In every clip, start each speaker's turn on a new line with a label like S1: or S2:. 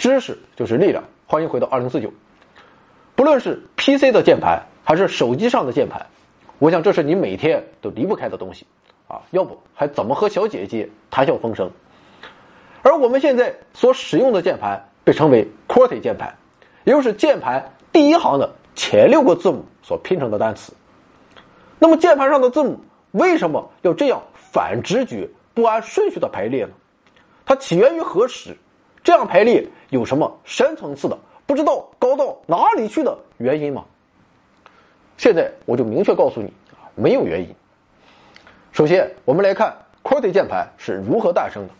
S1: 知识就是力量。欢迎回到二零四九。不论是 PC 的键盘还是手机上的键盘，我想这是你每天都离不开的东西啊！要不还怎么和小姐姐谈笑风生？而我们现在所使用的键盘被称为 QWERTY 键盘，也就是键盘第一行的前六个字母所拼成的单词。那么键盘上的字母为什么要这样反直觉、不按顺序的排列呢？它起源于何时？这样排列有什么深层次的、不知道高到哪里去的原因吗？现在我就明确告诉你没有原因。首先，我们来看 QWERTY 键盘是如何诞生的。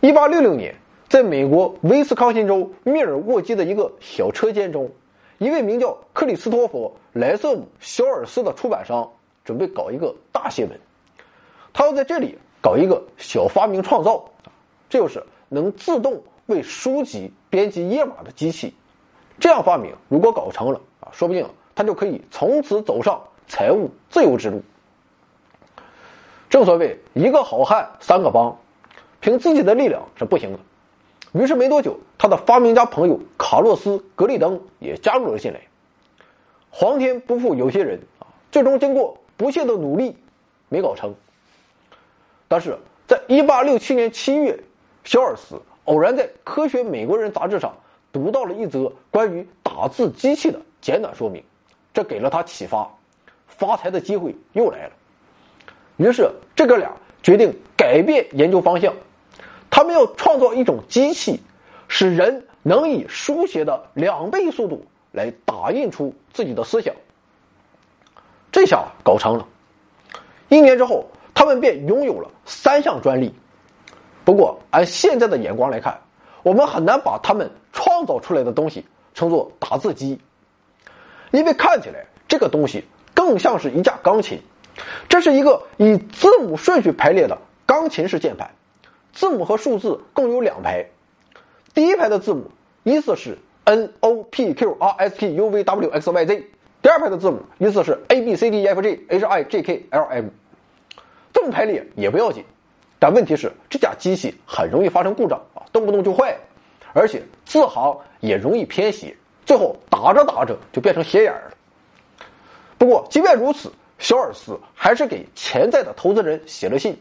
S1: 一八六六年，在美国威斯康辛州密尔沃基的一个小车间中，一位名叫克里斯托弗·莱瑟姆·肖尔斯的出版商准备搞一个大新闻，他要在这里搞一个小发明创造，这就是能自动为书籍编辑页码的机器。这样发明如果搞成了啊，说不定他就可以从此走上财务自由之路。正所谓一个好汉三个帮。凭自己的力量是不行的，于是没多久，他的发明家朋友卡洛斯·格里登也加入了进来。皇天不负有心人啊，最终经过不懈的努力，没搞成。但是在1867年7月，肖尔斯偶然在《科学美国人》杂志上读到了一则关于打字机器的简短说明，这给了他启发，发财的机会又来了。于是这哥俩决定改变研究方向。他们要创造一种机器，使人能以书写的两倍速度来打印出自己的思想。这下搞成了。一年之后，他们便拥有了三项专利。不过，按现在的眼光来看，我们很难把他们创造出来的东西称作打字机，因为看起来这个东西更像是一架钢琴。这是一个以字母顺序排列的钢琴式键盘。字母和数字共有两排，第一排的字母依次是 N O P Q R S T U V W X Y Z，第二排的字母依次是 A B C D E F G H I J K L M。这么排列也不要紧，但问题是这架机器很容易发生故障啊，动不动就坏，而且字行也容易偏斜，最后打着打着就变成斜眼了。不过即便如此，肖尔斯还是给潜在的投资人写了信。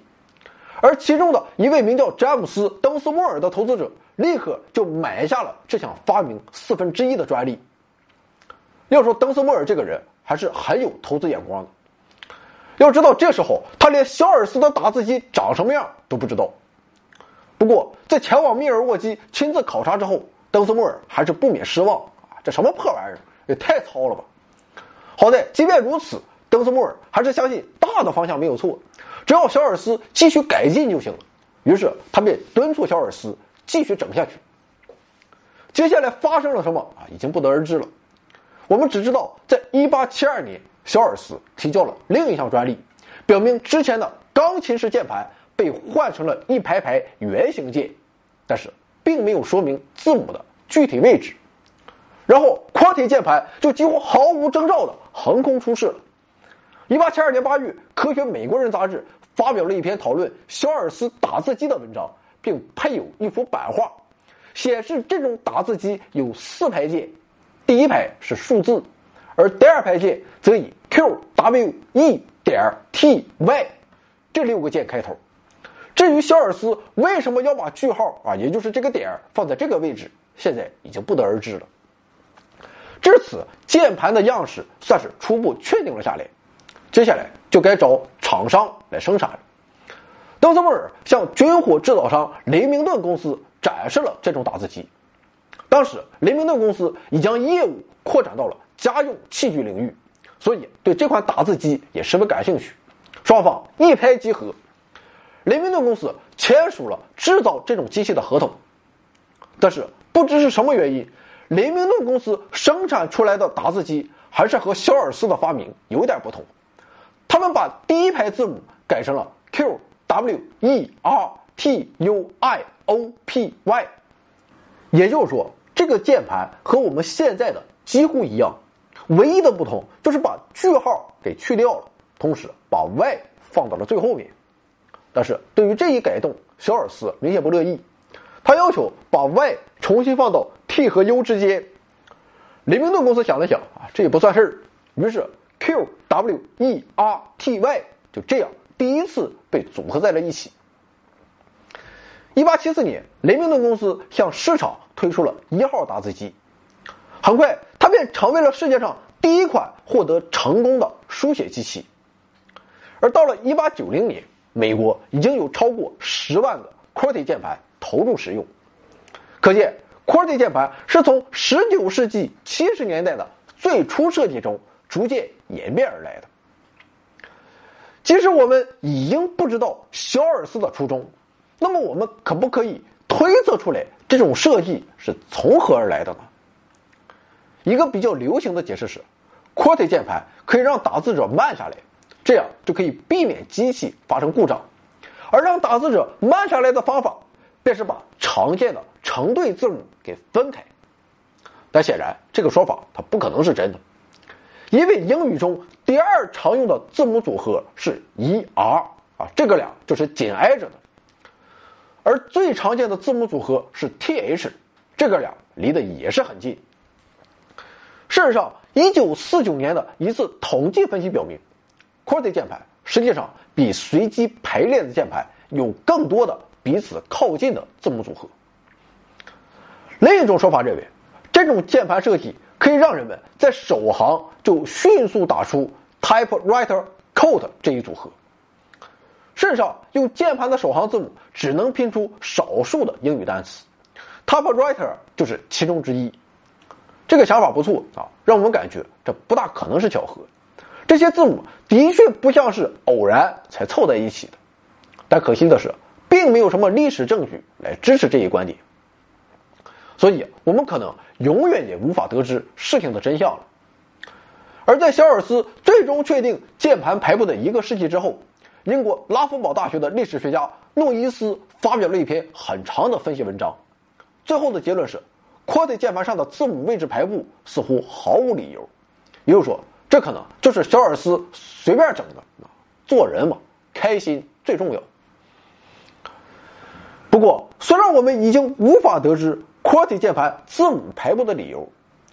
S1: 而其中的一位名叫詹姆斯·登斯莫尔的投资者，立刻就买下了这项发明四分之一的专利。要说登斯莫尔这个人还是很有投资眼光的。要知道，这时候他连肖尔斯的打字机长什么样都不知道。不过，在前往密尔沃基亲自考察之后，登斯莫尔还是不免失望啊！这什么破玩意儿，也太糙了吧！好在，即便如此，登斯莫尔还是相信大的方向没有错。只要小尔斯继续改进就行了，于是他便敦促小尔斯继续整下去。接下来发生了什么啊？已经不得而知了。我们只知道，在1872年，小尔斯提交了另一项专利，表明之前的钢琴式键盘被换成了一排排圆形键，但是并没有说明字母的具体位置。然后宽体键盘就几乎毫无征兆的横空出世了。一八七二年八月，《科学美国人》杂志发表了一篇讨论肖尔斯打字机的文章，并配有一幅版画，显示这种打字机有四排键，第一排是数字，而第二排键则以 Q W E 点 T Y 这六个键开头。至于肖尔斯为什么要把句号啊，也就是这个点放在这个位置，现在已经不得而知了。至此，键盘的样式算是初步确定了下来。接下来就该找厂商来生产了。邓斯莫尔向军火制造商雷明顿公司展示了这种打字机。当时，雷明顿公司已将业务扩展到了家用器具领域，所以对这款打字机也十分感兴趣。双方一拍即合，雷明顿公司签署了制造这种机器的合同。但是，不知是什么原因，雷明顿公司生产出来的打字机还是和肖尔斯的发明有点不同。他们把第一排字母改成了 Q W E R T U I O P Y，也就是说，这个键盘和我们现在的几乎一样，唯一的不同就是把句号给去掉了，同时把 Y 放到了最后面。但是对于这一改动，小尔斯明显不乐意，他要求把 Y 重新放到 T 和 U 之间。雷明顿公司想了想啊，这也不算事儿，于是 Q W E R T Y 就这样第一次被组合在了一起。一八七四年，雷明顿公司向市场推出了一号打字机，很快它便成为了世界上第一款获得成功的书写机器。而到了一八九零年，美国已经有超过十万个 QWERTY 键盘投入使用，可见。QWERTY 键盘是从19世纪70年代的最初设计中逐渐演变而来的。即使我们已经不知道肖尔斯的初衷，那么我们可不可以推测出来这种设计是从何而来的呢？一个比较流行的解释是，QWERTY 键盘可以让打字者慢下来，这样就可以避免机器发生故障。而让打字者慢下来的方法，便是把常见的。成对字母给分开，但显然这个说法它不可能是真的，因为英语中第二常用的字母组合是 e r 啊，这个俩就是紧挨着的，而最常见的字母组合是 t h，这个俩离得也是很近。事实上，一九四九年的一次统计分析表明，QWERTY 键盘实际上比随机排列的键盘有更多的彼此靠近的字母组合。另一种说法认为，这种键盘设计可以让人们在首行就迅速打出 typewriter code 这一组合。事实上，用键盘的首行字母只能拼出少数的英语单词，typewriter 就是其中之一。这个想法不错啊，让我们感觉这不大可能是巧合。这些字母的确不像是偶然才凑在一起的，但可惜的是，并没有什么历史证据来支持这一观点。所以，我们可能永远也无法得知事情的真相了。而在小尔斯最终确定键盘排布的一个世纪之后，英国拉夫堡大学的历史学家诺伊斯发表了一篇很长的分析文章。最后的结论是，QWERTY 键盘上的字母位置排布似乎毫无理由。也就是说，这可能就是小尔斯随便整的。做人嘛，开心最重要。不过，虽然我们已经无法得知。QWERTY 键盘字母排布的理由，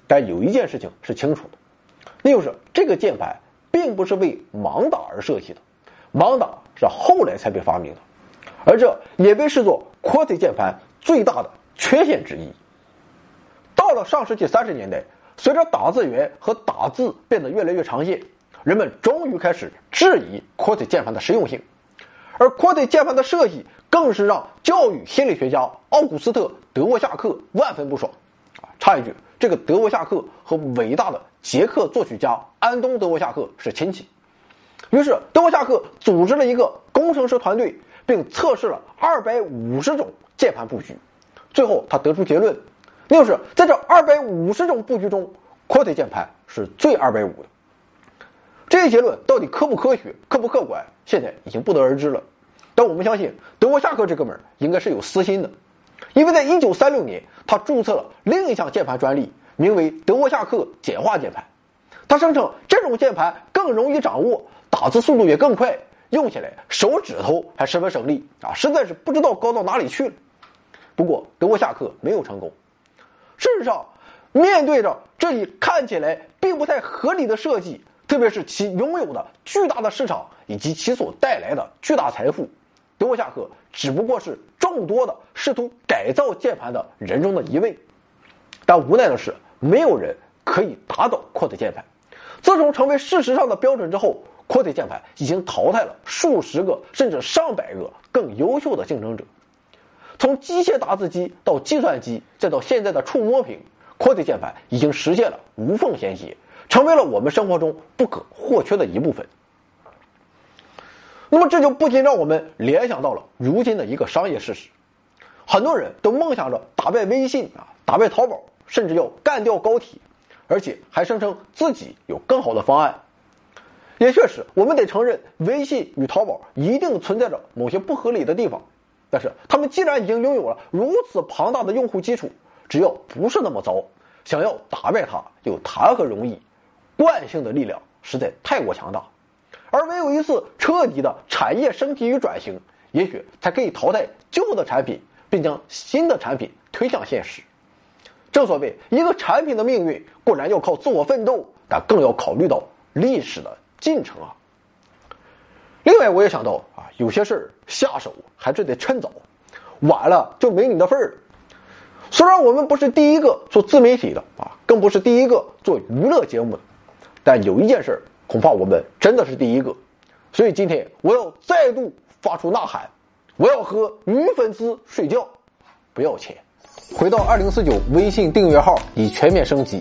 S1: 但有一件事情是清楚的，那就是这个键盘并不是为盲打而设计的，盲打是后来才被发明的，而这也被视作 QWERTY 键盘最大的缺陷之一。到了上世纪三十年代，随着打字员和打字变得越来越常见，人们终于开始质疑 QWERTY 键盘的实用性。而 QWERTY 键盘的设计更是让教育心理学家奥古斯特·德沃夏克万分不爽。啊，插一句，这个德沃夏克和伟大的捷克作曲家安东·德沃夏克是亲戚。于是，德沃夏克组织了一个工程师团队，并测试了二百五十种键盘布局。最后，他得出结论，就是在这二百五十种布局中，QWERTY 键盘是最二百五的。这一结论到底科不科学、客不客观，现在已经不得而知了。但我们相信，德沃夏克这哥们儿应该是有私心的，因为在一九三六年，他注册了另一项键盘专利，名为德沃夏克简化键盘。他声称这种键盘更容易掌握，打字速度也更快，用起来手指头还十分省力啊，实在是不知道高到哪里去了。不过，德沃夏克没有成功。事实上，面对着这一看起来并不太合理的设计。特别是其拥有的巨大的市场以及其所带来的巨大财富，德沃夏克只不过是众多的试图改造键盘的人中的一位。但无奈的是，没有人可以打倒阔腿键盘。自从成为事实上的标准之后，QWERTY 键盘已经淘汰了数十个甚至上百个更优秀的竞争者。从机械打字机到计算机，再到现在的触摸屏，QWERTY 键盘已经实现了无缝衔接。成为了我们生活中不可或缺的一部分。那么这就不禁让我们联想到了如今的一个商业事实：很多人都梦想着打败微信啊，打败淘宝，甚至要干掉高铁，而且还声称自己有更好的方案。也确实，我们得承认，微信与淘宝一定存在着某些不合理的地方。但是，他们既然已经拥有了如此庞大的用户基础，只要不是那么糟，想要打败它又谈何容易？惯性的力量实在太过强大，而唯有一次彻底的产业升级与转型，也许才可以淘汰旧的产品，并将新的产品推向现实。正所谓，一个产品的命运固然要靠自我奋斗，但更要考虑到历史的进程啊。另外，我也想到啊，有些事儿下手还是得趁早，晚了就没你的份儿。虽然我们不是第一个做自媒体的啊，更不是第一个做娱乐节目的，但有一件事儿恐怕我们真的是第一个。所以今天我要再度发出呐喊：我要和女粉丝睡觉，不要钱。回到二零四九微信订阅号已全面升级，